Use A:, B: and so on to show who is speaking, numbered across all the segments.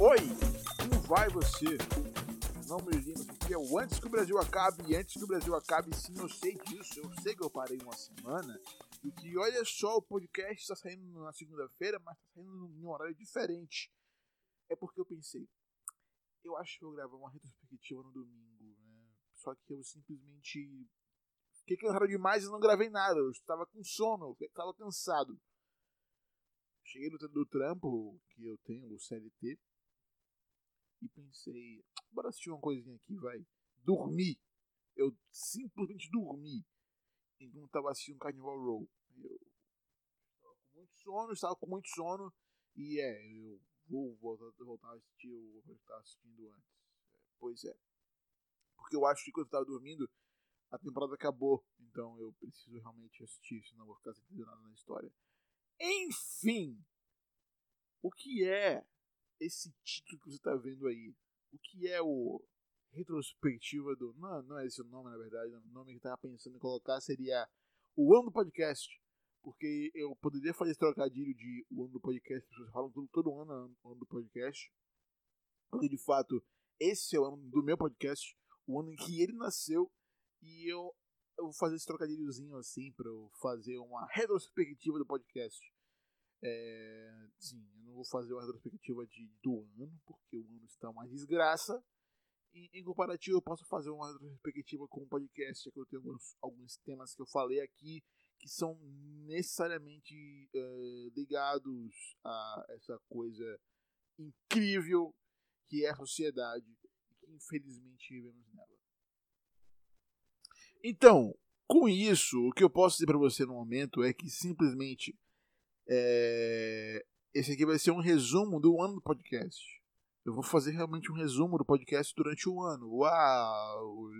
A: Oi, como vai você? Não me lembro porque é o antes que o Brasil acabe, e antes que o Brasil acabe, sim, eu sei disso, eu sei que eu parei uma semana, e que olha só, o podcast está saindo na segunda-feira, mas está saindo em um horário diferente. É porque eu pensei, eu acho que vou gravar uma retrospectiva no domingo, né? Só que eu simplesmente fiquei cansado demais e não gravei nada, eu estava com sono, eu estava cansado. Cheguei no do trampo que eu tenho, o CLT, e pensei, bora assistir uma coisinha aqui, vai. Dormi. Eu simplesmente dormi enquanto tava assistindo Carnival Row. Eu estava com muito sono, estava com muito sono, e é, eu vou voltar, voltar a assistir o que eu estava assistindo antes. Pois é. Porque eu acho que quando eu estava dormindo, a temporada acabou. Então eu preciso realmente assistir, senão eu vou ficar sem entender nada na história. Enfim, o que é esse título que você está vendo aí? O que é o retrospectiva do. Não, não é esse o nome, na verdade. O nome que eu estava pensando em colocar seria o ano do podcast. Porque eu poderia fazer esse trocadilho de o ano do podcast, as pessoas falam todo, todo ano o ano do podcast. Porque de fato, esse é o ano do meu podcast, o ano em que ele nasceu. E eu, eu vou fazer esse trocadilhozinho assim para eu fazer uma retrospectiva do podcast. É, sim, eu não vou fazer uma retrospectiva de, do ano, porque o ano está uma desgraça. E, em comparativo, eu posso fazer uma retrospectiva com um podcast, que eu tenho alguns, alguns temas que eu falei aqui que são necessariamente uh, ligados a essa coisa incrível que é a sociedade que infelizmente vivemos nela. Então, com isso, o que eu posso dizer para você no momento é que simplesmente é, esse aqui vai ser um resumo do ano do podcast. Eu vou fazer realmente um resumo do podcast durante o ano. Uau!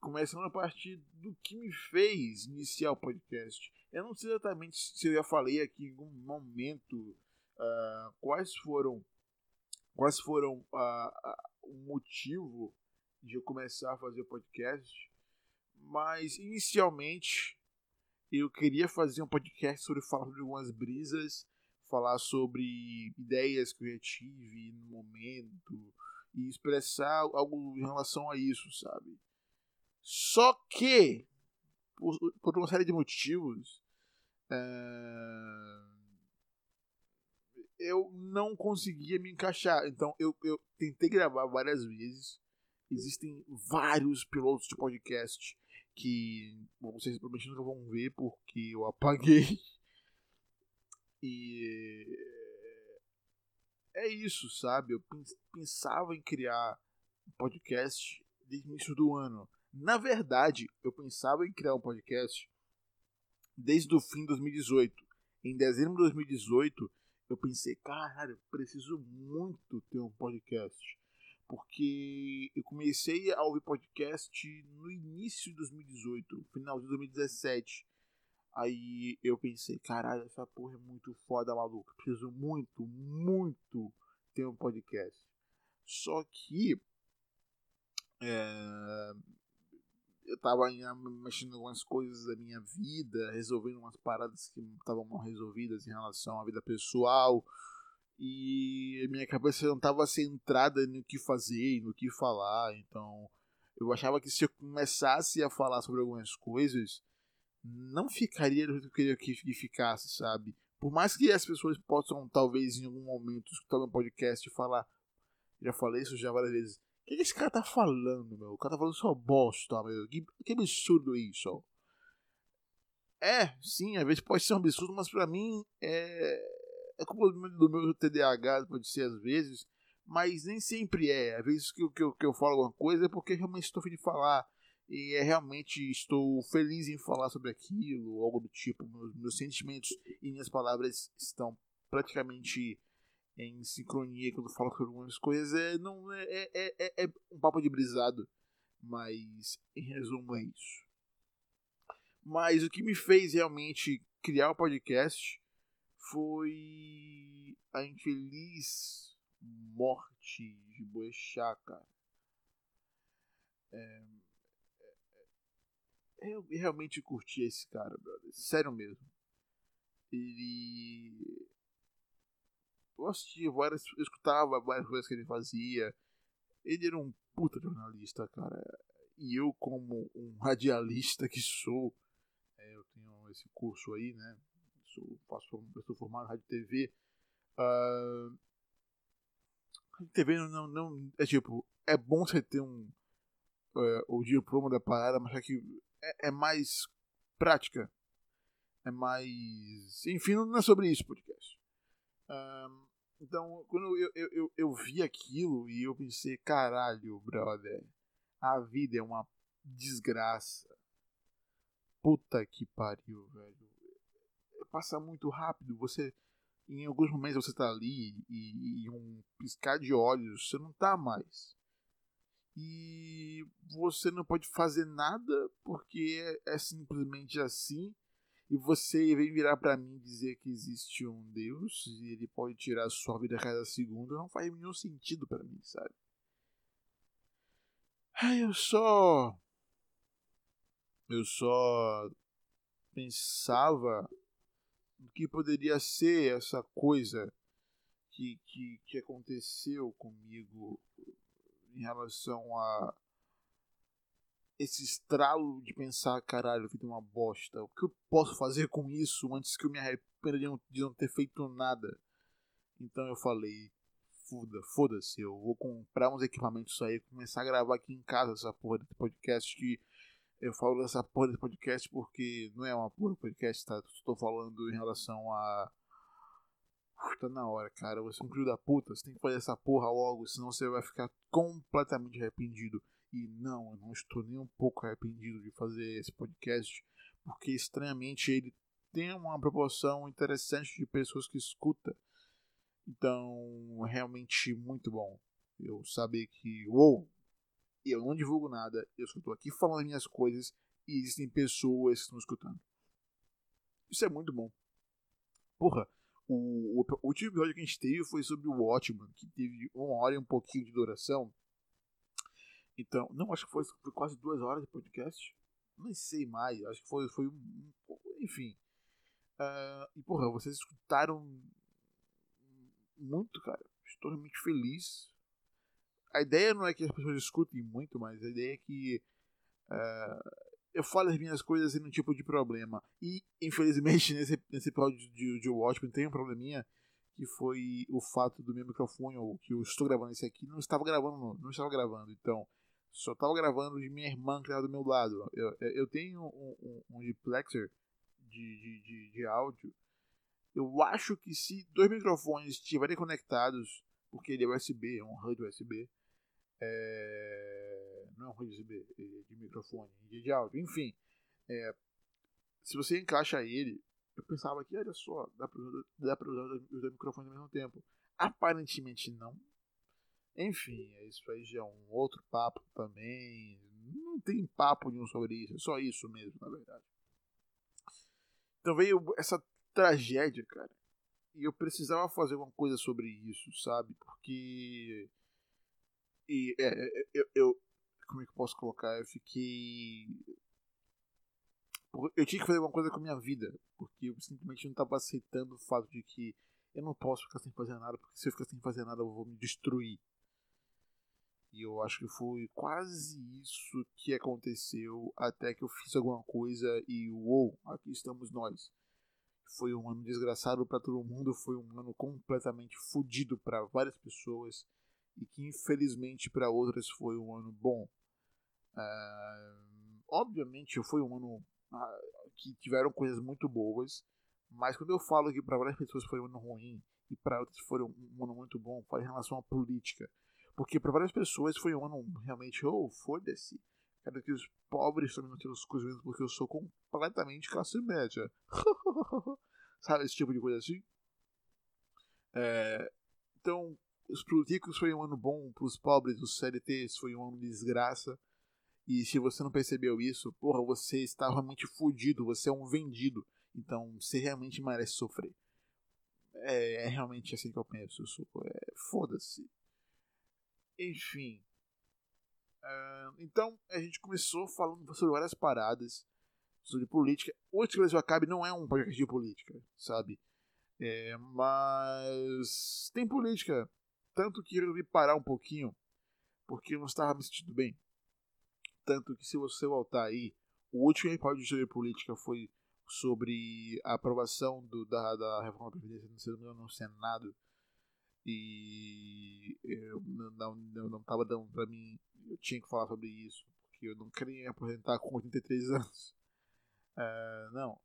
A: Começando a partir do que me fez iniciar o podcast. Eu não sei exatamente se eu já falei aqui em algum momento uh, quais foram quais foram uh, uh, o motivo de eu começar a fazer o podcast, mas inicialmente eu queria fazer um podcast sobre falar sobre algumas brisas, falar sobre ideias que eu já tive no momento e expressar algo em relação a isso, sabe? Só que, por, por uma série de motivos, é... eu não conseguia me encaixar. Então eu, eu tentei gravar várias vezes. Existem vários pilotos de podcast que vocês provavelmente nunca vão ver porque eu apaguei. E é isso, sabe? Eu pensava em criar um podcast desde o início do ano. Na verdade, eu pensava em criar um podcast desde o fim de 2018. Em dezembro de 2018, eu pensei, caralho, preciso muito ter um podcast porque eu comecei a ouvir podcast no início de 2018, final de 2017. Aí eu pensei, caralho, essa porra é muito foda, maluco. Preciso muito, muito ter um podcast. Só que é, eu tava mexendo algumas coisas da minha vida, resolvendo umas paradas que estavam mal resolvidas em relação à vida pessoal e minha cabeça não estava centrada no que fazer no que falar, então eu achava que se eu começasse a falar sobre algumas coisas, não ficaria do que eu queria que ficasse, sabe? Por mais que as pessoas possam, talvez, em algum momento, escutar um podcast e falar, já falei isso já várias vezes, o que, esse cara tá falando, meu? O cara tá falando só bosta, meu. Que, que absurdo isso, É, sim, às vezes pode ser um absurdo, mas pra mim é é como do meu TDAH, pode ser às vezes, mas nem sempre é. Às vezes que, que, eu, que eu falo alguma coisa é porque realmente estou feliz de falar. E é realmente estou feliz em falar sobre aquilo, algo do tipo. Meus, meus sentimentos e minhas palavras estão praticamente em sincronia quando falo sobre algumas coisas. É, não, é, é, é, é um papo de brisado. Mas, em resumo, é isso. Mas o que me fez realmente criar o podcast foi a infeliz morte de Boechat, cara. É, é, é, eu realmente curti esse cara, brother. Sério mesmo. Ele. eu assistia várias, eu escutava várias coisas que ele fazia. Ele era um puta jornalista, cara. E eu, como um radialista que sou, é, eu tenho esse curso aí, né? Sou, faço, eu sou formado em rádio e TV. Uh, rádio TV não, não. É tipo, é bom você ter um. É, o diploma da parada, mas é que é, é mais prática. É mais. Enfim, não é sobre isso podcast. Um, então, quando eu, eu, eu, eu, vi aquilo e eu pensei, caralho, brother, a vida é uma desgraça. Puta que pariu, velho. Passa muito rápido. Você, em alguns momentos, você tá ali e, e um piscar de olhos, você não tá mais. E você não pode fazer nada porque é, é simplesmente assim e você vem virar para mim dizer que existe um Deus e ele pode tirar a sua vida a cada segundo, não faz nenhum sentido para mim, sabe? Eu só. Eu só pensava o que poderia ser essa coisa que, que, que aconteceu comigo em relação a esse estralo de pensar, caralho, eu fiz uma bosta. O que eu posso fazer com isso antes que eu me arrependa de não ter feito nada? Então eu falei, foda, foda-se, eu vou comprar uns equipamentos aí, começar a gravar aqui em casa essa porra desse podcast que eu falo dessa porra desse podcast porque não é uma porra podcast, tá? Estou falando em relação a tá na hora, cara. Você é um filho da puta, você tem que fazer essa porra logo, senão você vai ficar completamente arrependido. E não, eu não estou nem um pouco arrependido de fazer esse podcast, porque estranhamente ele tem uma proporção interessante de pessoas que escuta. Então, é realmente muito bom eu saber que, uou, eu não divulgo nada, eu só estou aqui falando minhas coisas e existem pessoas que estão escutando. Isso é muito bom. Porra, o, o, o último episódio que a gente teve foi sobre o Watchman, que teve uma hora e um pouquinho de duração. Então, não, acho que foi, foi quase duas horas de podcast. Não sei mais, acho que foi, foi um, enfim. Uh, e porra, vocês escutaram muito, cara. Estou realmente feliz. A ideia não é que as pessoas escutem muito, mas a ideia é que uh, eu falo as minhas coisas sem nenhum tipo de problema. E, infelizmente, nesse, nesse episódio de, de Watchmen tem um probleminha que foi o fato do meu microfone, ou que eu estou gravando esse aqui, não estava gravando, não estava gravando. Então, só estava gravando de minha irmã que estava do meu lado. Eu, eu tenho um, um, um duplexer de, de, de, de, áudio. Eu acho que se dois microfones estiverem conectados, porque ele é USB, é um HUD USB, é... não é um USB é de microfone, de, de áudio, enfim. É... se você encaixa ele, eu pensava que, olha só, dá para usar os dois microfones ao mesmo tempo. Aparentemente não, enfim, isso aí já é um outro papo também. Não tem papo nenhum sobre isso, é só isso mesmo, na verdade. Então veio essa tragédia, cara. E eu precisava fazer alguma coisa sobre isso, sabe? Porque. E é, é, é eu, eu. Como é que eu posso colocar? Eu fiquei. Eu tinha que fazer alguma coisa com a minha vida. Porque eu simplesmente não estava aceitando o fato de que eu não posso ficar sem fazer nada. Porque se eu ficar sem fazer nada, eu vou me destruir. E eu acho que foi quase isso que aconteceu até que eu fiz alguma coisa e uou, aqui estamos nós. Foi um ano desgraçado para todo mundo, foi um ano completamente fodido para várias pessoas e que infelizmente para outras foi um ano bom. Uh, obviamente foi um ano uh, que tiveram coisas muito boas, mas quando eu falo que para várias pessoas foi um ano ruim e para outras foi um ano muito bom, em relação à política porque para várias pessoas foi um ano realmente, oh, foda-se. Quero que os pobres também não tenham coisas mesmo porque eu sou completamente classe média. Sabe, esse tipo de coisa assim? É, então, os políticos foi um ano bom, para os pobres, os CLTs foi um ano de desgraça. E se você não percebeu isso, porra, você está realmente fudido, você é um vendido. Então, você realmente merece sofrer. É, é realmente assim que eu penso. É, Foda-se. Enfim. Uh, então, a gente começou falando sobre várias paradas sobre política. O Brasil Acabe não é um podcast de política, sabe? É, mas tem política. Tanto que eu resolvi parar um pouquinho, porque eu não estava me sentindo bem. Tanto que se você voltar aí, o último episódio de política foi sobre a aprovação do, da, da reforma da Previdência no Senado. E eu não, não, não tava dando pra mim. Eu tinha que falar sobre isso, porque eu não queria me aposentar com 83 anos. Uh, não,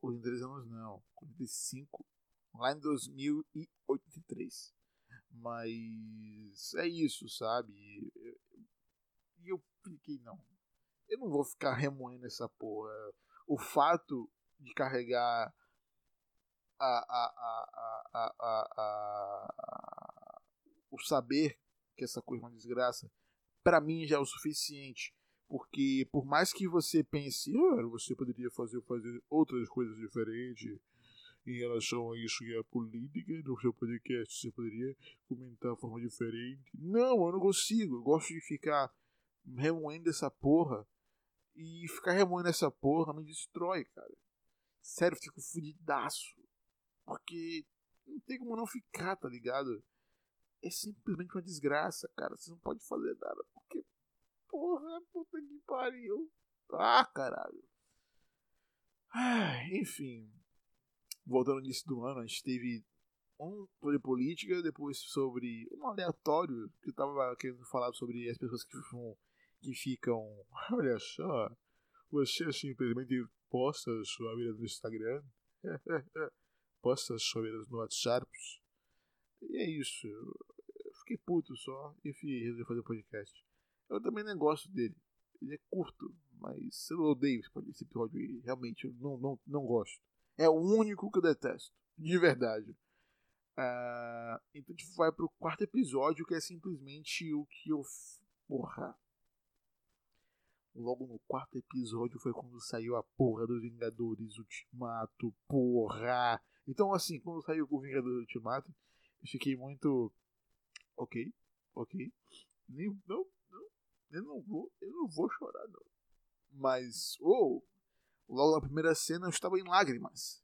A: 83 anos não, 85, lá em 2083. Mas é isso, sabe? E eu fiquei, não. Eu não vou ficar remoendo essa porra. O fato de carregar a, a, a, a, o saber que essa coisa é uma desgraça, para mim já é o suficiente. Porque por mais que você pense, ah, você poderia fazer, fazer outras coisas diferentes em relação a isso e a política, no seu podcast você poderia comentar de forma diferente. Não, eu não consigo. Eu gosto de ficar remoendo essa porra. E ficar remoendo essa porra me destrói, cara. Sério, fico fudidaço. Porque não tem como não ficar, tá ligado? É simplesmente uma desgraça, cara. Você não pode fazer nada. Porque, porra, puta que pariu. Ah, caralho. Ah, enfim. Voltando no início do ano, a gente teve um sobre política, depois sobre um aleatório que eu tava querendo falar sobre as pessoas que, que ficam. Olha só, você simplesmente posta sua vida no Instagram, posta sua vida no WhatsApp. E é isso. Eu fiquei puto só e resolvi fazer o podcast. Eu também não gosto dele. Ele é curto, mas eu odeio esse episódio realmente eu não, não, não gosto. É o único que eu detesto. De verdade. Uh, então a gente vai pro quarto episódio, que é simplesmente o que eu. Porra logo no quarto episódio foi quando saiu a porra dos Vingadores Ultimato, porra! Então, assim, quando saiu o Vingadores Ultimato, eu fiquei muito. Ok, ok. Nem, não, não, eu não vou, eu não vou chorar, não. Mas, oh, logo na primeira cena eu estava em lágrimas.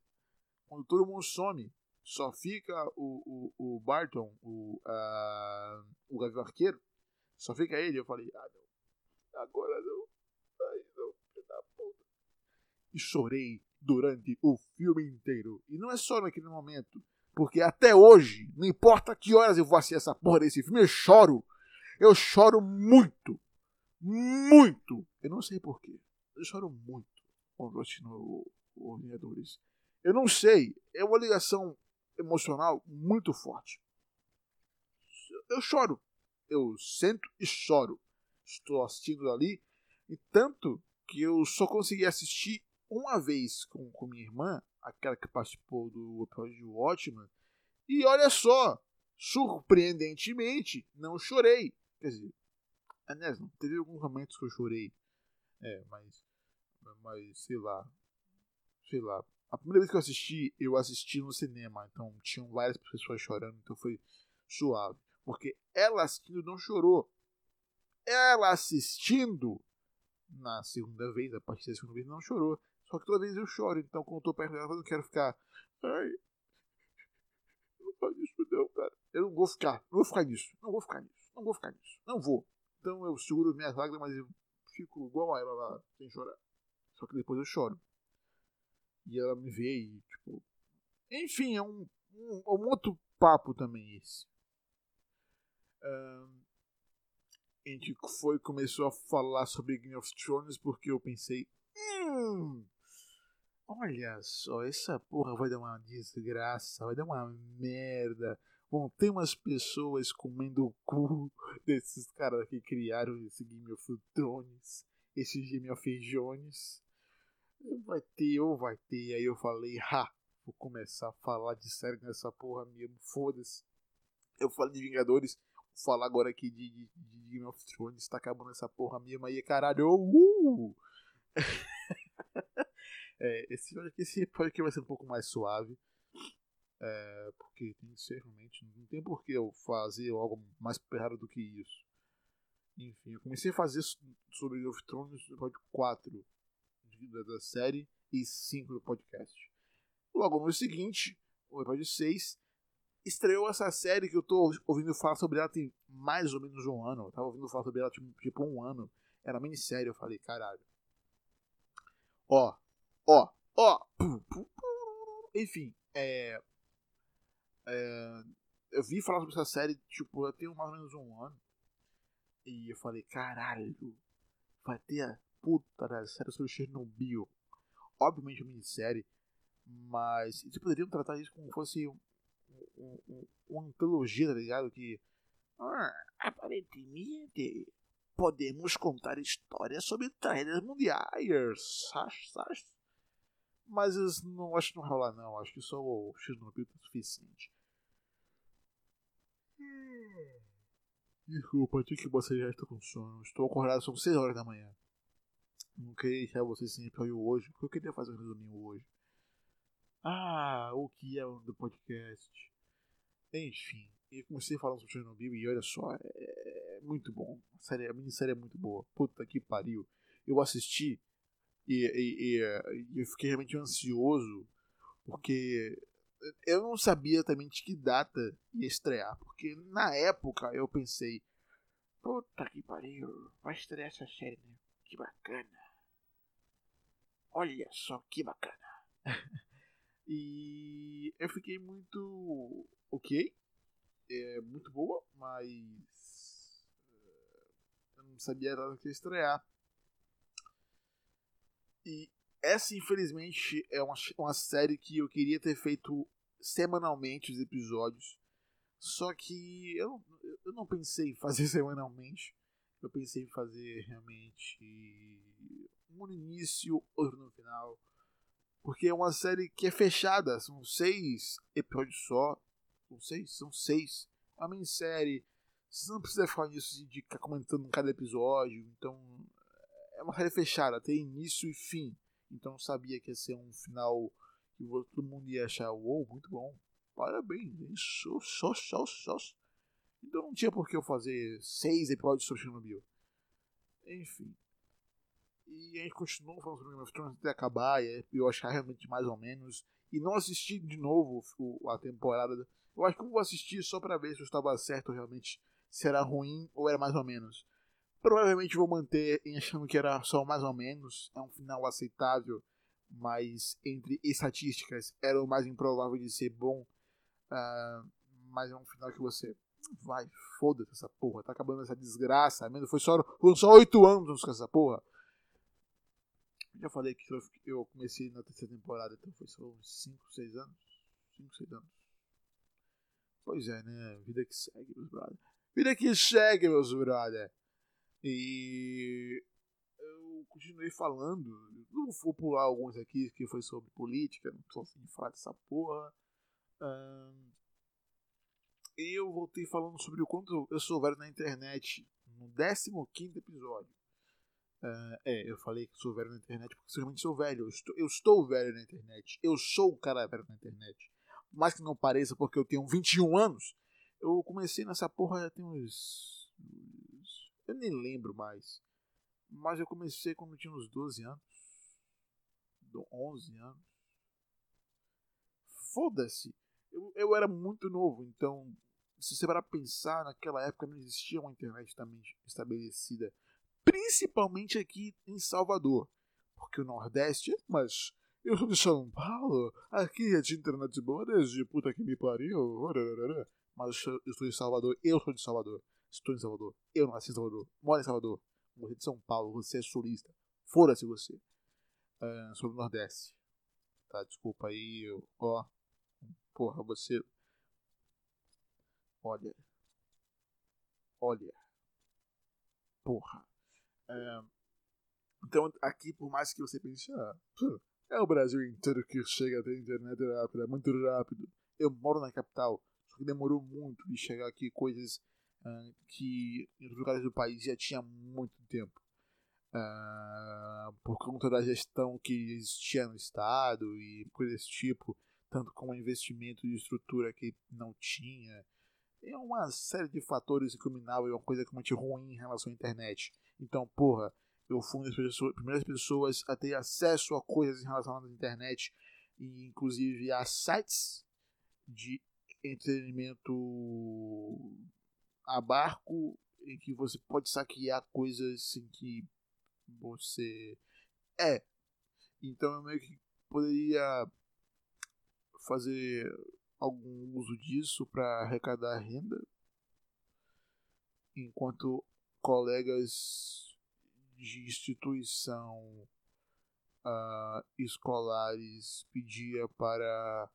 A: Quando todo mundo some, só fica o, o, o Barton, o, uh, o Gavião Arqueiro, só fica ele. Eu falei, ah, não, agora não e chorei durante o filme inteiro. E não é só naquele momento, porque até hoje, não importa que horas eu vou assistir essa porra desse filme, eu choro. Eu choro muito. Muito. Eu não sei porquê. Eu choro muito quando eu assisto o Vingadores. Eu não sei. É uma ligação emocional muito forte. Eu choro. Eu sento e choro. Estou assistindo ali. E tanto que eu só consegui assistir uma vez com, com minha irmã, aquela que participou do episódio de Watchman, e olha só, surpreendentemente, não chorei. Quer dizer, aliás, teve alguns momentos que eu chorei. É, mas, mas sei lá, sei lá. A primeira vez que eu assisti, eu assisti no cinema, então tinham várias pessoas chorando, então foi suave. Porque ela assistindo não chorou. Ela assistindo na segunda vez, a partir da segunda vez, não chorou. Só que toda vez eu choro, então quando eu tô perto dela, eu não quero ficar. Ai. Não faz isso, não, cara. Eu não vou ficar. Não vou ficar nisso. Não vou ficar nisso. Não vou ficar nisso. Não vou. Então eu seguro minhas lágrimas e fico igual a ela lá, sem chorar. Só que depois eu choro. E ela me vê e, tipo. Enfim, é um, um, um outro papo também esse. Um, a gente foi começou a falar sobre Game of Thrones porque eu pensei, hum, Olha só, essa porra vai dar uma desgraça, vai dar uma merda. Bom, tem umas pessoas comendo o cu desses caras que criaram esse Game of Thrones, esse Game of Jones. Vai ter ou vai ter. Aí eu falei, ha, vou começar a falar de série nessa porra mesmo, foda-se. Eu falei de Vingadores, vou falar agora aqui de, de, de Game of Thrones, tá acabando essa porra mesmo aí, caralho. Uh! É, esse, esse podcast vai ser um pouco mais suave. É, porque tem que ser realmente. Não tem por que eu fazer algo mais perrado do que isso. Enfim, eu comecei a fazer sobre Game of Thrones no episódio 4 da série e 5 do podcast. Logo no seguinte, o episódio 6, estreou essa série que eu tô ouvindo falar sobre ela tem mais ou menos um ano. Eu tava ouvindo falar sobre ela tipo, tipo um ano. Era minissérie, eu falei, caralho. Ó, ó, ó. Enfim, é, é, eu vi falar sobre essa série, tipo, eu tenho mais ou menos um ano. E eu falei, caralho, vai ter puta da série sobre Chernobyl. Obviamente é uma minissérie, mas eles poderiam tratar isso como fosse um, um, um, uma antologia, tá ligado? Que ah, aparentemente podemos contar histórias sobre trailers mundiais. Mas não acho que não vai rolar não. Acho que só o Chernobyl é suficiente. Desculpa, tive que você já está com sono. Estou acordado, são 6 horas da manhã. Não queria deixar vocês sem episódio hoje, porque eu queria fazer um resuminho hoje. Ah, o que é do podcast? Enfim, eu comecei falando sobre Chernobyl e olha só, é muito bom. A, série, a minissérie é muito boa. Puta que pariu. Eu assisti e, e, e eu fiquei realmente ansioso porque eu não sabia de que data ia estrear, porque na época eu pensei, puta que pariu, vai estrear essa série, né? Que bacana. Olha só que bacana. e eu fiquei muito ok, é muito boa, mas eh, eu não sabia nada que ia estrear. E essa, infelizmente, é uma, uma série que eu queria ter feito semanalmente os episódios. Só que eu, eu não pensei em fazer semanalmente. Eu pensei em fazer realmente um no início, outro no final. Porque é uma série que é fechada. São seis episódios só. São seis? São seis. É uma minissérie. Você não precisa ficar nisso de ficar comentando cada episódio. Então, é uma série fechada. Tem início e fim. Então sabia que ia ser um final que todo mundo ia achar, uou, muito bom. Parabéns, isso, só, só, só. Então não tinha por que eu fazer seis episódios sobre Chernobyl. Enfim. E a gente continuou falando sobre Game of Thrones até acabar, e eu achar realmente mais ou menos. E não assisti de novo a temporada. Eu acho que eu vou assistir só para ver se eu estava certo realmente, se era ruim ou era mais ou menos. Provavelmente vou manter achando que era só mais ou menos. É um final aceitável, mas entre estatísticas era o mais improvável de ser bom. Uh, mas é um final que você vai, foda-se essa porra, tá acabando essa desgraça. Mesmo foi só foram só oito anos com essa porra. Já falei que eu comecei na terceira temporada, então foi só uns 5, 6 anos. 5, 6 anos. Pois é, né? Vida que segue, meus brother. Vida que segue, meus brother. E eu continuei falando, não vou pular alguns aqui que foi sobre política, não tô afim de falar dessa porra. Um, eu voltei falando sobre o quanto eu sou velho na internet no 15 episódio. Uh, é, eu falei que sou velho na internet porque realmente sou velho. Eu estou, eu estou velho na internet. Eu sou o cara velho na internet. Mais que não pareça, porque eu tenho 21 anos, eu comecei nessa porra já tem uns eu nem lembro mais. Mas eu comecei quando eu tinha uns 12 anos. 11 anos. Foda-se. Eu, eu era muito novo, então, se você parar pensar, naquela época não existia uma internet também estabelecida. Principalmente aqui em Salvador. Porque o Nordeste, mas eu sou de São Paulo, aqui é de internet boa desde puta que me pariu. Mas eu estou de Salvador, eu sou de Salvador. Estou em Salvador. Eu nasci em Salvador. Moro em Salvador. Morri de São Paulo. Você é sulista. Fora-se você. Uh, sobre o Nordeste. Tá, desculpa aí. Ó. Porra, você. Olha. Olha. Porra. Uh, então, aqui, por mais que você pense, ah, é o Brasil inteiro que chega a ter internet rápida, muito rápido. Eu moro na capital, só que demorou muito de chegar aqui coisas uh, que em outros lugares do país já tinha muito tempo. Uh, por conta da gestão que existia no Estado e coisas desse tipo, tanto como investimento de estrutura que não tinha. É uma série de fatores que culminavam em uma coisa muito ruim em relação à internet. Então, porra, eu fui uma das pessoas, primeiras pessoas a ter acesso a coisas relação à internet, e inclusive a sites de entretenimento a barco em que você pode saquear coisas sem que você é. Então eu meio que poderia fazer algum uso disso para arrecadar renda, enquanto colegas de instituição uh, escolares pedia para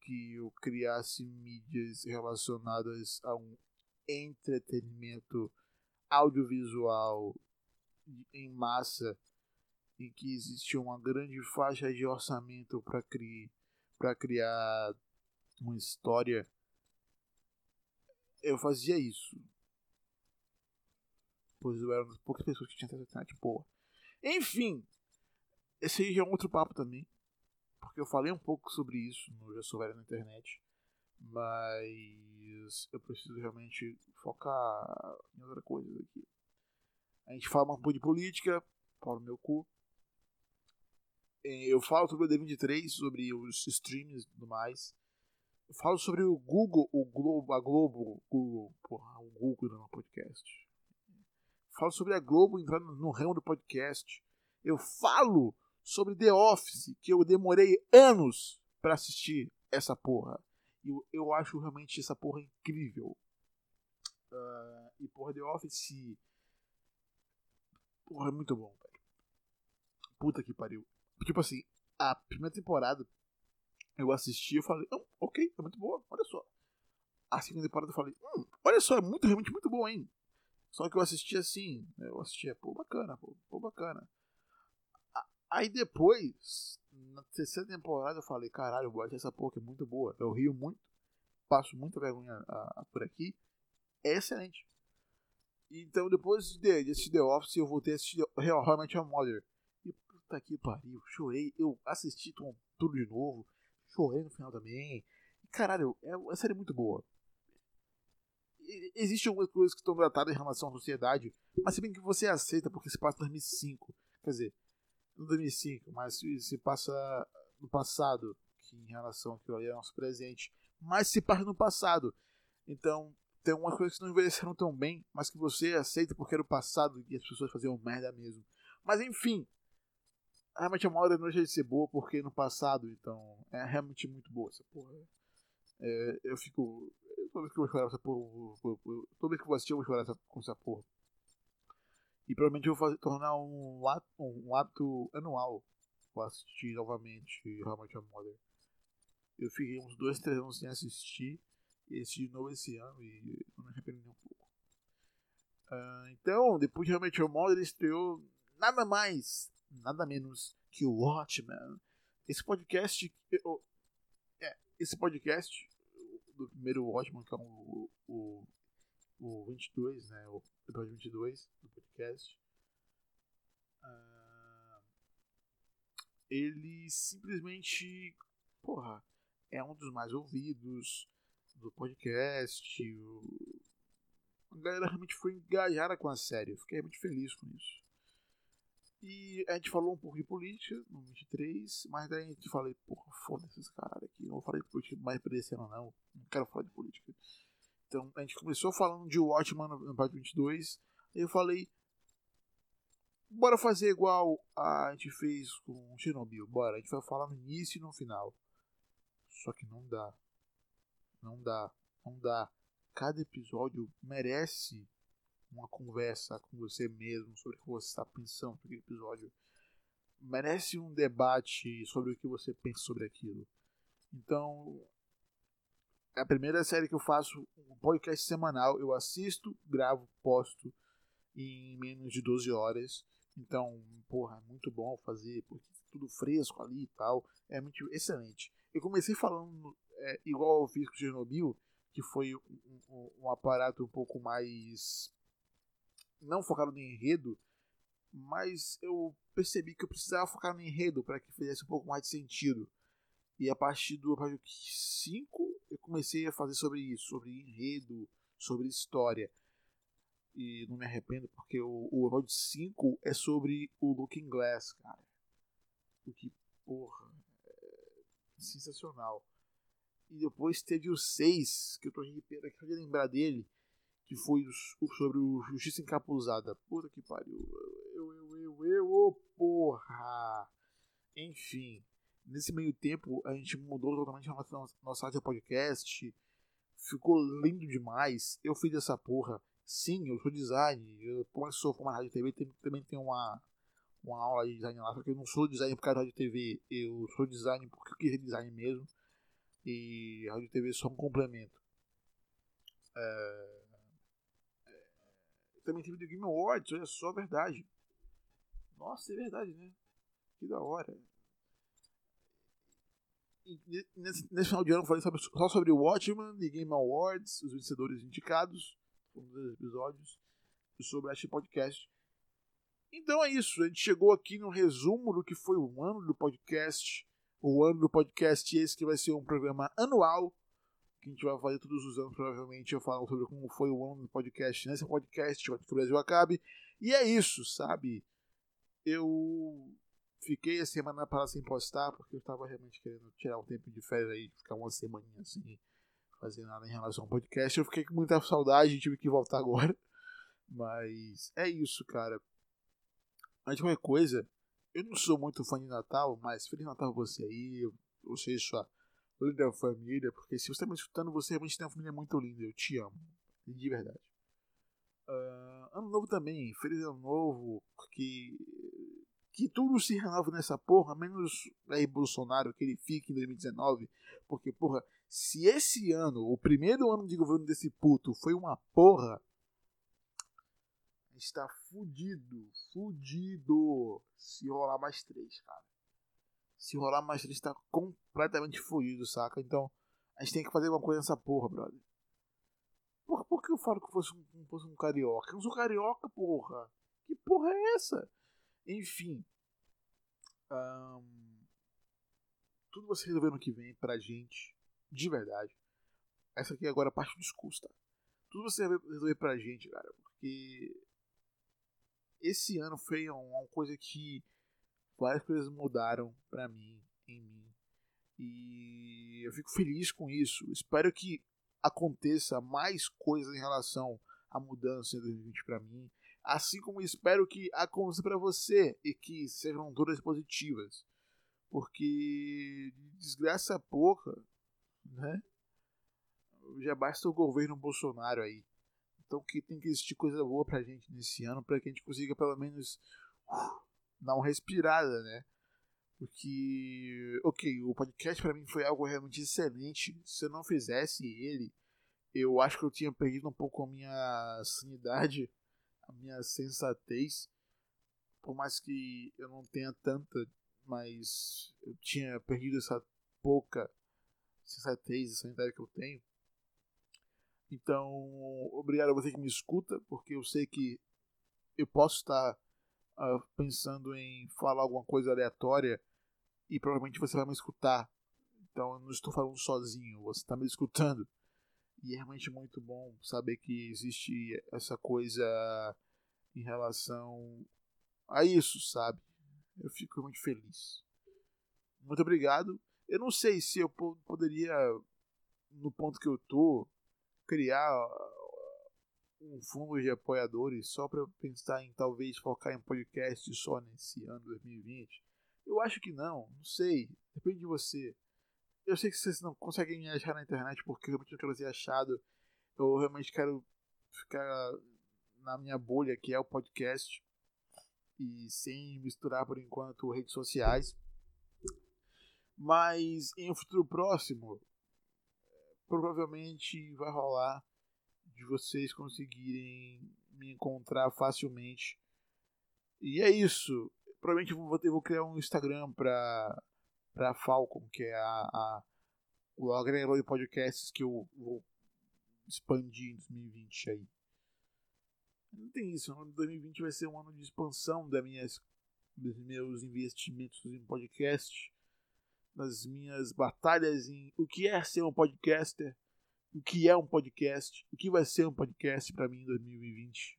A: que eu criasse mídias relacionadas a um entretenimento audiovisual em massa em que existia uma grande faixa de orçamento para cri criar uma história, eu fazia isso. Pois eu era uma das poucas pessoas que tinham essa internet boa. Enfim, esse aí já é um outro papo também. Porque eu falei um pouco sobre isso no Já Sou Velho na internet. Mas eu preciso realmente focar em outra coisa aqui. A gente fala um pouco de política, fala no meu cu. Eu falo sobre o D23, sobre os streams e tudo mais. Eu falo sobre o Google, o Globo, a Globo, Google, porra, o Google no podcast. Falo sobre a Globo entrando no ramo do podcast. Eu falo sobre The Office, que eu demorei anos para assistir essa porra. E eu, eu acho realmente essa porra incrível. Uh, e porra, The Office. Porra, é muito bom, velho. Puta que pariu. Tipo assim, a primeira temporada eu assisti e falei, oh, ok, é muito boa, olha só. A segunda temporada eu falei, hum, olha só, é muito, realmente muito boa, hein? Só que eu assisti assim, eu assistia, pô, bacana, pô, pô bacana. Aí depois, na terceira temporada, eu falei, caralho, eu gosto dessa porra que é muito boa. Eu rio muito, passo muita vergonha a, a, por aqui. É excelente. Então, depois de, de assistir The Office, eu voltei a assistir realmente a Mother. E puta que pariu, chorei. Eu assisti tudo de novo, chorei no final também. Caralho, é uma série muito boa. Existem algumas coisas que estão tratadas em relação à sociedade, mas se bem que você aceita porque se passa em 2005. Quer dizer, no 2005, mas se passa no passado, que em relação àquilo ali é nosso presente, mas se passa no passado. Então, tem algumas coisas que não envelheceram tão bem, mas que você aceita porque era o passado e as pessoas faziam merda mesmo. Mas enfim, realmente a hora não deixa de ser boa porque no passado, então é realmente muito boa essa porra. É, eu fico. Toda vez que eu vou chorar essa porra, toda vez que eu vou assistir, eu vou chorar com essa porra. E provavelmente eu vou fazer, tornar um, ato, um hábito anual. Vou assistir novamente How I Mother. Eu fiquei uns dois, três anos sem assistir. E assisti de novo esse ano e não me arrependo nem um pouco. Uh, então, depois de I Your Mother, estreou nada mais, nada menos que o Watchmen. Esse podcast. Eu, é, esse podcast do primeiro Watchmen, que é o, o, o 22, né? O episódio 22 do podcast. Uh, ele simplesmente, porra, é um dos mais ouvidos do podcast. O... A galera realmente foi engajada com a série. Eu fiquei muito feliz com isso. E a gente falou um pouco de política no 23, mas daí a gente falei, porra, foda-se esse caralho aqui. Não vou falar de política mais pra esse ano, não. Não quero falar de política. Então a gente começou falando de Watchman no parte 22. Aí eu falei, bora fazer igual a gente fez com Chernobyl. Bora, a gente vai falar no início e no final. Só que não dá. Não dá. Não dá. Cada episódio merece uma conversa com você mesmo sobre o que você está pensando sobre episódio. Merece um debate sobre o que você pensa sobre aquilo. Então, é a primeira série que eu faço um podcast semanal. Eu assisto, gravo, posto em menos de 12 horas. Então, porra, é muito bom fazer, porque tudo fresco ali e tal. É muito excelente. Eu comecei falando é, igual eu fiz com Chernobyl, que foi um, um, um, aparato um pouco mais. Não focado no enredo, mas eu percebi que eu precisava focar no enredo para que fizesse um pouco mais de sentido. E a partir do episódio 5, eu comecei a fazer sobre isso, sobre enredo, sobre história. E não me arrependo, porque o, o episódio 5 é sobre o Looking Glass, cara. O que, porra, é sensacional. E depois teve o 6, que eu tô arrepiado aqui de lembrar dele, que foi sobre o Justiça Encapuzada. Puta que pariu. Eu, eu, eu, eu, oh, porra! Enfim, nesse meio tempo a gente mudou totalmente a nossa, nossa área de podcast. Ficou lindo demais. Eu fiz essa porra. Sim, eu sou design. Eu, como eu sou formado rádio TV, também tem uma, uma aula de design lá. Só que eu não sou design por causa rádio TV. Eu sou design porque eu queria design mesmo. E a rádio TV é só um complemento. É... Também teve o Game Awards, olha só, verdade. Nossa, é verdade, né? Que da hora. nesse, nesse, final de ano eu falei sobre, só sobre o Watchman e Game Awards, os vencedores indicados um dos episódios sobre este podcast. Então é isso, a gente chegou aqui no resumo do que foi o ano do podcast. O ano do podcast esse que vai ser um programa anual que a gente vai fazer todos os anos, provavelmente eu falo sobre como foi o ano do podcast nesse podcast, que o Brasil acabe. E é isso, sabe? Eu fiquei a semana para sem postar, porque eu estava realmente querendo tirar um tempo de férias aí, ficar uma semaninha assim, fazer nada em relação ao podcast. Eu fiquei com muita saudade tive que voltar agora. Mas é isso, cara. Mas de qualquer coisa, eu não sou muito fã de Natal, mas Feliz Natal pra você aí, você e sua linda família, porque se você está me escutando, você realmente tem uma família muito linda. Eu te amo, de verdade. Uh, ano novo também, feliz ano novo, porque que tudo se renova nessa porra, menos aí Bolsonaro, que ele fique em 2019, porque, porra, se esse ano, o primeiro ano de governo desse puto, foi uma porra, está fudido, fudido, se rolar mais três, cara. Se rolar mais três, está completamente fudido, saca? Então, a gente tem que fazer alguma coisa nessa porra, brother. Porra, por que eu falo que fosse um, fosse um carioca? Eu não sou carioca, porra. Que porra é essa? Enfim. Tudo você resolver no que vem pra gente, de verdade. Essa aqui agora é a parte do discurso, tá? Tudo você resolver pra gente, cara, porque esse ano foi uma coisa que várias coisas mudaram pra mim, em mim. E eu fico feliz com isso. Espero que aconteça mais coisas em relação à mudança em 2020 para mim. Assim como espero que aconteça para você e que sejam todas positivas. Porque desgraça pouca, né? Já basta o governo Bolsonaro aí. Então que tem que existir coisa boa pra gente nesse ano, para que a gente consiga pelo menos uh, dar uma respirada, né? Porque, ok, o podcast para mim foi algo realmente excelente. Se eu não fizesse ele, eu acho que eu tinha perdido um pouco a minha sanidade a minha sensatez, por mais que eu não tenha tanta, mas eu tinha perdido essa pouca sensatez e sanidade que eu tenho. Então, obrigado a você que me escuta, porque eu sei que eu posso estar uh, pensando em falar alguma coisa aleatória e provavelmente você vai me escutar. Então, eu não estou falando sozinho, você está me escutando. E é realmente muito bom saber que existe essa coisa em relação a isso, sabe? Eu fico muito feliz. Muito obrigado. Eu não sei se eu poderia, no ponto que eu tô, criar um fundo de apoiadores só para pensar em talvez focar em podcast só nesse ano 2020. Eu acho que não, não sei. Depende de você. Eu sei que vocês não conseguem me achar na internet porque eu realmente não quero ser achado. Eu realmente quero ficar na minha bolha, que é o podcast, e sem misturar por enquanto redes sociais. Mas em um futuro próximo, provavelmente vai rolar de vocês conseguirem me encontrar facilmente. E é isso. Provavelmente vou, ter, vou criar um Instagram para para Falcon, que é a, a o agregador de podcasts que eu vou expandir em 2020 aí. Não tem isso. O ano de 2020 vai ser um ano de expansão das minhas, dos meus investimentos em podcast, das minhas batalhas em o que é ser um podcaster, o que é um podcast, o que vai ser um podcast para mim em 2020.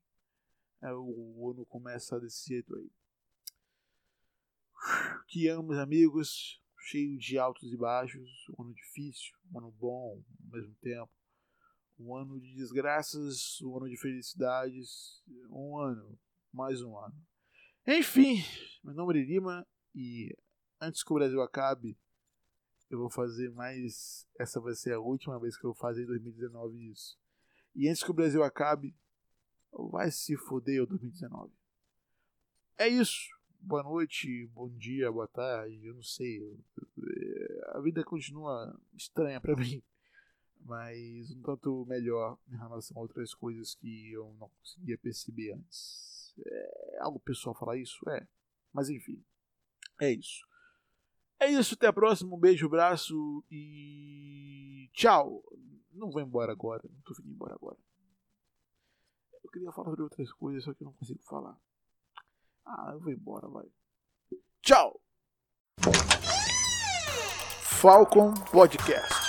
A: É, o ano começa desse jeito aí. Que amo, meus amigos. cheio de altos e baixos, um ano difícil, um ano bom ao mesmo tempo, um ano de desgraças, um ano de felicidades, um ano, mais um ano. Enfim, meu nome é Lima e antes que o Brasil acabe, eu vou fazer mais. Essa vai ser a última vez que eu vou fazer em 2019 isso. E antes que o Brasil acabe, vai se foder o 2019. É isso. Boa noite, bom dia, boa tarde, eu não sei. A vida continua estranha para mim, mas um tanto melhor em relação a outras coisas que eu não conseguia perceber antes. É algo pessoal falar isso? É. Mas enfim, é isso. É isso, até a próxima. Um beijo, abraço e tchau. Não vou embora agora, não tô vindo embora agora. Eu queria falar sobre outras coisas, só que eu não consigo falar. Ah, eu vou embora, vai. Tchau! Falcon Podcast.